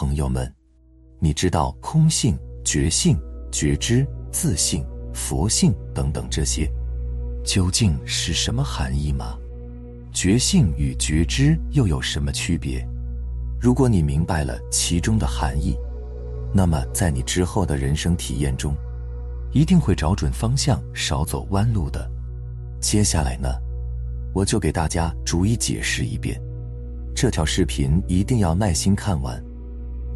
朋友们，你知道空性、觉性、觉知、自性、佛性等等这些究竟是什么含义吗？觉性与觉知又有什么区别？如果你明白了其中的含义，那么在你之后的人生体验中，一定会找准方向，少走弯路的。接下来呢，我就给大家逐一解释一遍。这条视频一定要耐心看完。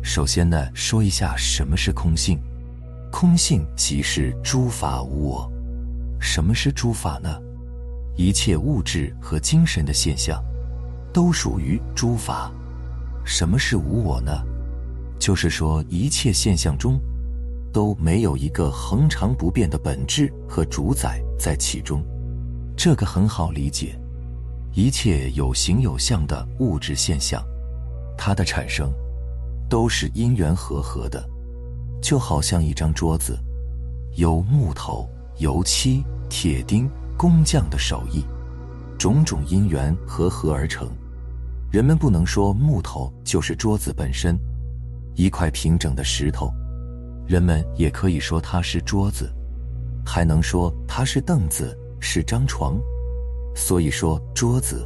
首先呢，说一下什么是空性。空性即是诸法无我。什么是诸法呢？一切物质和精神的现象，都属于诸法。什么是无我呢？就是说一切现象中，都没有一个恒常不变的本质和主宰在其中。这个很好理解。一切有形有相的物质现象，它的产生，都是因缘和合的，就好像一张桌子，由木头、油漆、铁钉、工匠的手艺，种种因缘和合而成。人们不能说木头就是桌子本身，一块平整的石头，人们也可以说它是桌子，还能说它是凳子，是张床。所以说，桌子，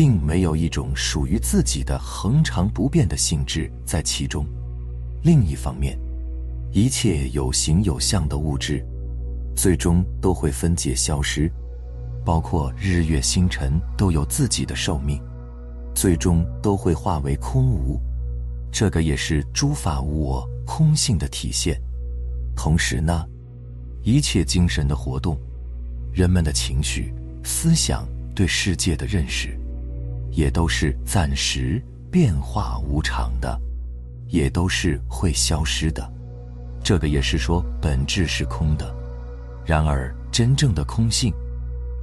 并没有一种属于自己的恒常不变的性质在其中。另一方面，一切有形有相的物质，最终都会分解消失，包括日月星辰都有自己的寿命，最终都会化为空无。这个也是诸法无我空性的体现。同时呢，一切精神的活动，人们的情绪。思想对世界的认识，也都是暂时变化无常的，也都是会消失的。这个也是说本质是空的。然而，真正的空性，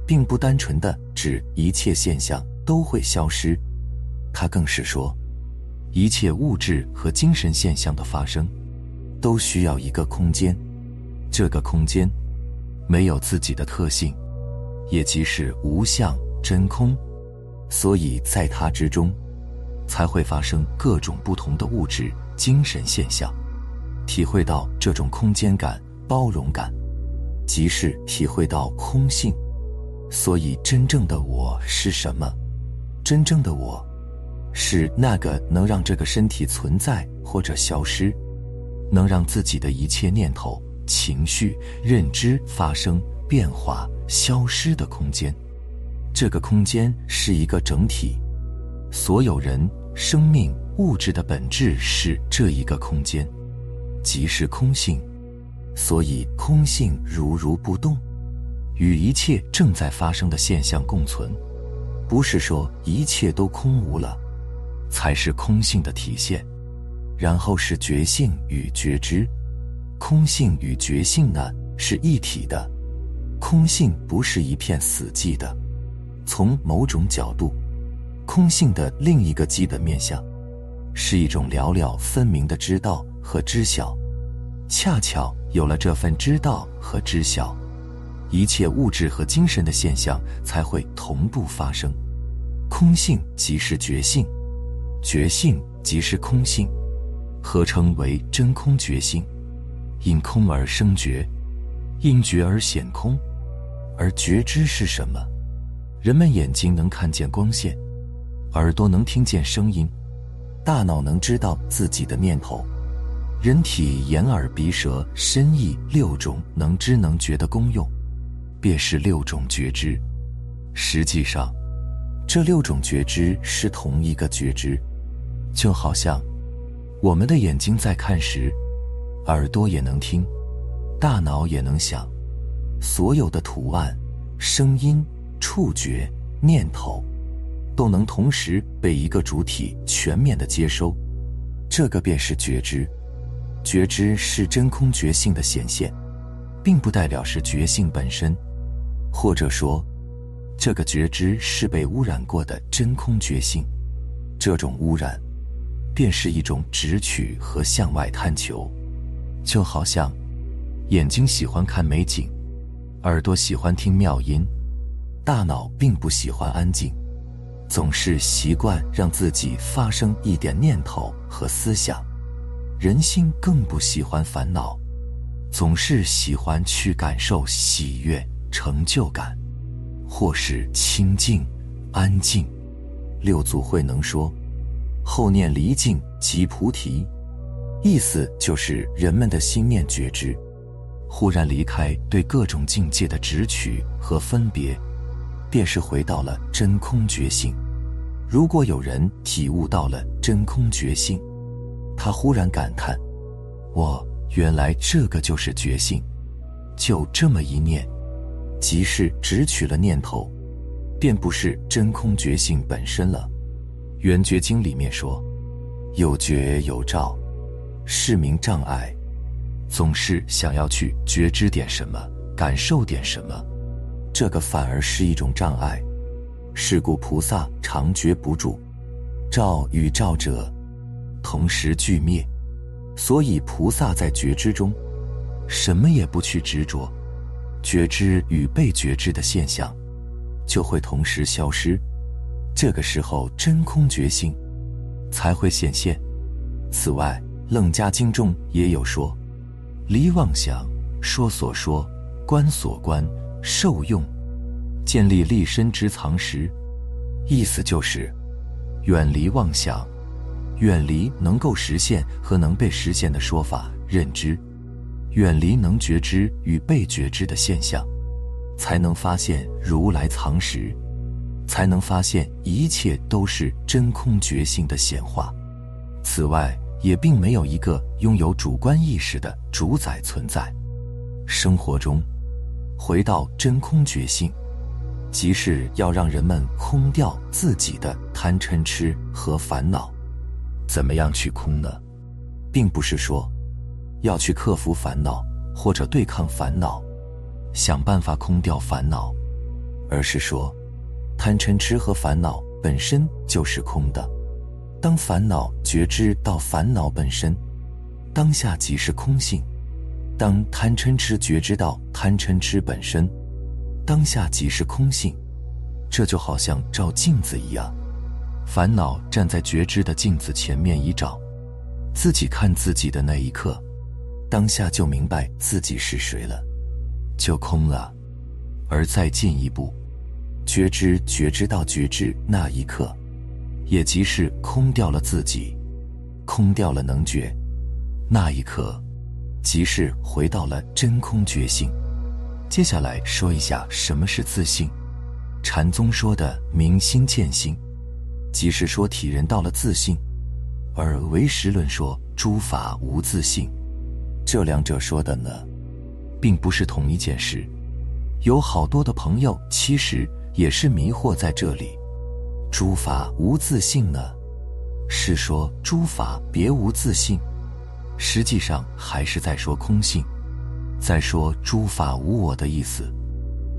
并不单纯的指一切现象都会消失，它更是说，一切物质和精神现象的发生，都需要一个空间。这个空间，没有自己的特性。也即是无相真空，所以在它之中，才会发生各种不同的物质、精神现象。体会到这种空间感、包容感，即是体会到空性。所以，真正的我是什么？真正的我，是那个能让这个身体存在或者消失，能让自己的一切念头、情绪、认知发生变化。消失的空间，这个空间是一个整体，所有人、生命、物质的本质是这一个空间，即是空性。所以，空性如如不动，与一切正在发生的现象共存。不是说一切都空无了，才是空性的体现。然后是觉性与觉知，空性与觉性呢是一体的。空性不是一片死寂的，从某种角度，空性的另一个基本面相，是一种寥寥分明的知道和知晓。恰巧有了这份知道和知晓，一切物质和精神的现象才会同步发生。空性即是觉性，觉性即是空性，合称为真空觉性。因空而生觉，因觉而显空。而觉知是什么？人们眼睛能看见光线，耳朵能听见声音，大脑能知道自己的念头，人体眼耳鼻舌身意六种能知能觉的功用，便是六种觉知。实际上，这六种觉知是同一个觉知，就好像我们的眼睛在看时，耳朵也能听，大脑也能想。所有的图案、声音、触觉、念头，都能同时被一个主体全面的接收，这个便是觉知。觉知是真空觉性的显现，并不代表是觉性本身，或者说，这个觉知是被污染过的真空觉性。这种污染，便是一种直取和向外探求，就好像眼睛喜欢看美景。耳朵喜欢听妙音，大脑并不喜欢安静，总是习惯让自己发生一点念头和思想。人心更不喜欢烦恼，总是喜欢去感受喜悦、成就感，或是清静、安静。六祖慧能说：“后念离境即菩提。”意思就是人们的心念觉知，忽然离开对各种境界的执取和分别，便是回到了真空觉性。如果有人体悟到了真空觉性，他忽然感叹：“我原来这个就是觉性。”就这么一念，即是只取了念头，便不是真空觉性本身了。《圆觉经》里面说：“有觉有照，是名障碍。”总是想要去觉知点什么，感受点什么，这个反而是一种障碍。是故菩萨常觉不住，照与照者。同时俱灭，所以菩萨在觉知中，什么也不去执着，觉知与被觉知的现象，就会同时消失。这个时候，真空觉性才会显现。此外，《楞伽经》中也有说：“离妄想，说所说，观所观，受用，建立立身之藏识。”意思就是远离妄想。远离能够实现和能被实现的说法认知，远离能觉知与被觉知的现象，才能发现如来藏识，才能发现一切都是真空觉性的显化。此外，也并没有一个拥有主观意识的主宰存在。生活中，回到真空觉性，即是要让人们空掉自己的贪嗔痴和烦恼。怎么样去空呢？并不是说要去克服烦恼或者对抗烦恼，想办法空掉烦恼，而是说贪嗔痴和烦恼本身就是空的。当烦恼觉知到烦恼本身，当下即是空性；当贪嗔痴觉知到贪嗔痴本身，当下即是空性。这就好像照镜子一样。烦恼站在觉知的镜子前面一照，自己看自己的那一刻，当下就明白自己是谁了，就空了。而再进一步，觉知觉知到觉知那一刻，也即是空掉了自己，空掉了能觉，那一刻，即是回到了真空觉性。接下来说一下什么是自信，禅宗说的明心见性。即是说，体人到了自信，而唯识论说诸法无自性，这两者说的呢，并不是同一件事。有好多的朋友其实也是迷惑在这里。诸法无自性呢，是说诸法别无自性，实际上还是在说空性，在说诸法无我的意思。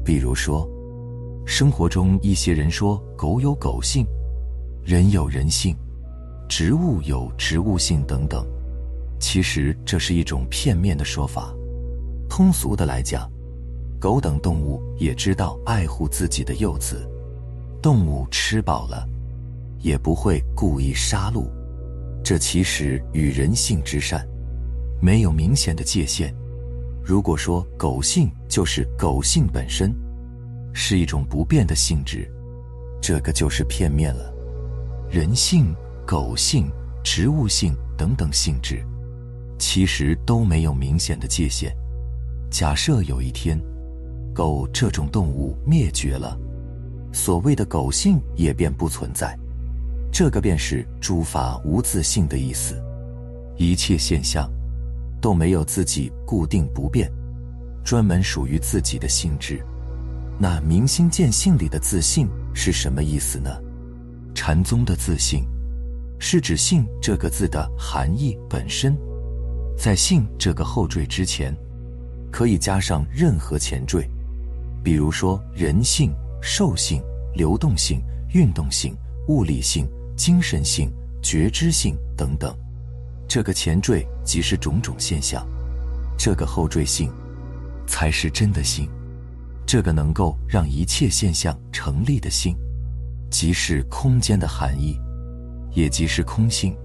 比如说，生活中一些人说狗有狗性。人有人性，植物有植物性等等，其实这是一种片面的说法。通俗的来讲，狗等动物也知道爱护自己的幼子，动物吃饱了，也不会故意杀戮。这其实与人性之善没有明显的界限。如果说狗性就是狗性本身，是一种不变的性质，这个就是片面了。人性、狗性、植物性等等性质，其实都没有明显的界限。假设有一天，狗这种动物灭绝了，所谓的狗性也便不存在。这个便是诸法无自性的意思。一切现象都没有自己固定不变、专门属于自己的性质。那明心见性里的自信是什么意思呢？禅宗的自信，是指“性”这个字的含义本身。在“性”这个后缀之前，可以加上任何前缀，比如说人性、兽性、流动性、运动性、物理性、精神性、觉知性等等。这个前缀即是种种现象，这个后缀性才是真的性，这个能够让一切现象成立的性。即是空间的含义，也即是空性。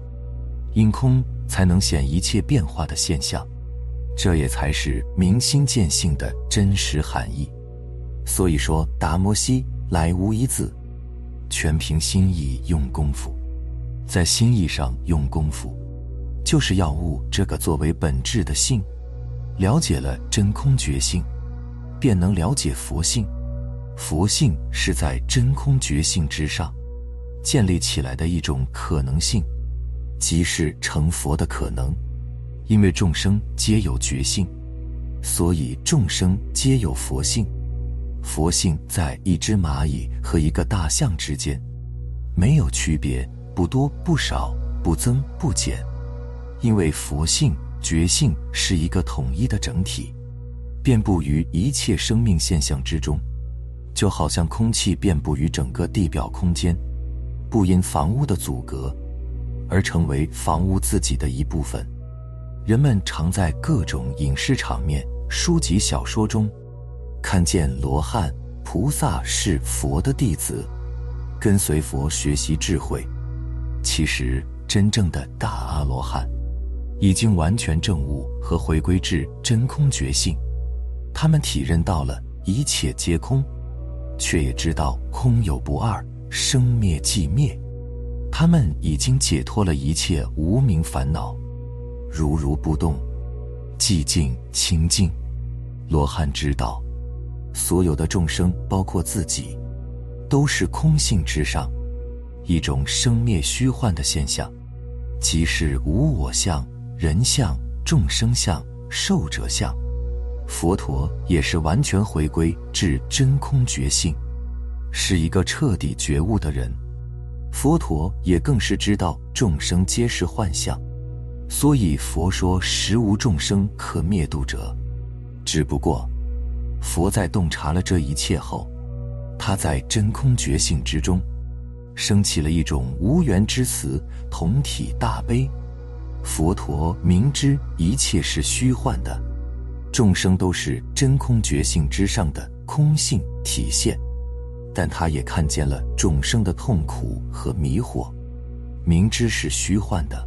因空才能显一切变化的现象。这也才是明心见性的真实含义。所以说，达摩西来无一字，全凭心意用功夫，在心意上用功夫，就是要悟这个作为本质的性。了解了真空觉性，便能了解佛性。佛性是在真空觉性之上建立起来的一种可能性，即是成佛的可能。因为众生皆有觉性，所以众生皆有佛性。佛性在一只蚂蚁和一个大象之间，没有区别，不多不少，不增不减。因为佛性觉性是一个统一的整体，遍布于一切生命现象之中，就好像空气遍布于整个地表空间，不因房屋的阻隔而成为房屋自己的一部分。人们常在各种影视场面、书籍、小说中，看见罗汉、菩萨是佛的弟子，跟随佛学习智慧。其实，真正的大阿罗汉，已经完全证悟和回归至真空觉性。他们体认到了一切皆空，却也知道空有不二，生灭即灭。他们已经解脱了一切无名烦恼。如如不动，寂静清净。罗汉知道，所有的众生，包括自己，都是空性之上一种生灭虚幻的现象，即是无我相、人相、众生相、寿者相。佛陀也是完全回归至真空觉性，是一个彻底觉悟的人。佛陀也更是知道众生皆是幻象。所以佛说实无众生可灭度者，只不过，佛在洞察了这一切后，他在真空觉性之中，升起了一种无缘之慈同体大悲。佛陀明知一切是虚幻的，众生都是真空觉性之上的空性体现，但他也看见了众生的痛苦和迷惑，明知是虚幻的。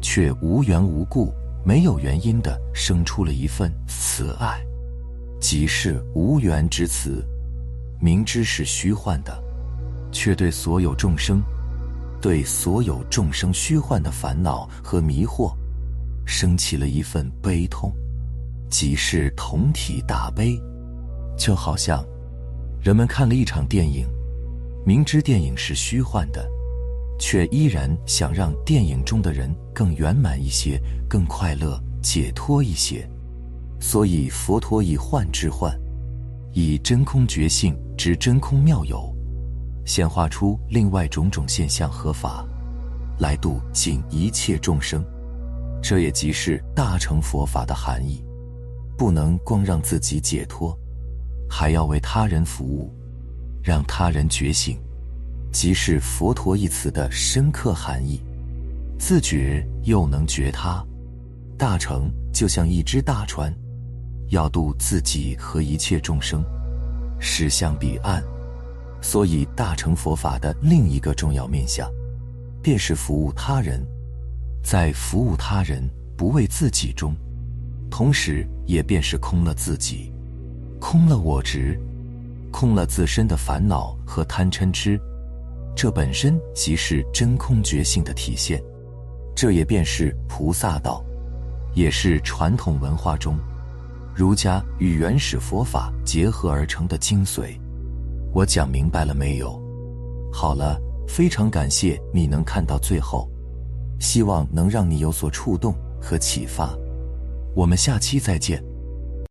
却无缘无故、没有原因的生出了一份慈爱，即是无缘之慈。明知是虚幻的，却对所有众生，对所有众生虚幻的烦恼和迷惑，升起了一份悲痛，即是同体大悲。就好像人们看了一场电影，明知电影是虚幻的。却依然想让电影中的人更圆满一些、更快乐、解脱一些，所以佛陀以幻治幻，以真空觉性之真空妙有，显化出另外种种现象和法，来度尽一切众生。这也即是大乘佛法的含义。不能光让自己解脱，还要为他人服务，让他人觉醒。即是佛陀一词的深刻含义，自觉又能觉他，大成就像一只大船，要渡自己和一切众生，驶向彼岸。所以大乘佛法的另一个重要面向，便是服务他人，在服务他人不为自己中，同时也便是空了自己，空了我执，空了自身的烦恼和贪嗔痴。这本身即是真空觉性的体现，这也便是菩萨道，也是传统文化中儒家与原始佛法结合而成的精髓。我讲明白了没有？好了，非常感谢你能看到最后，希望能让你有所触动和启发。我们下期再见。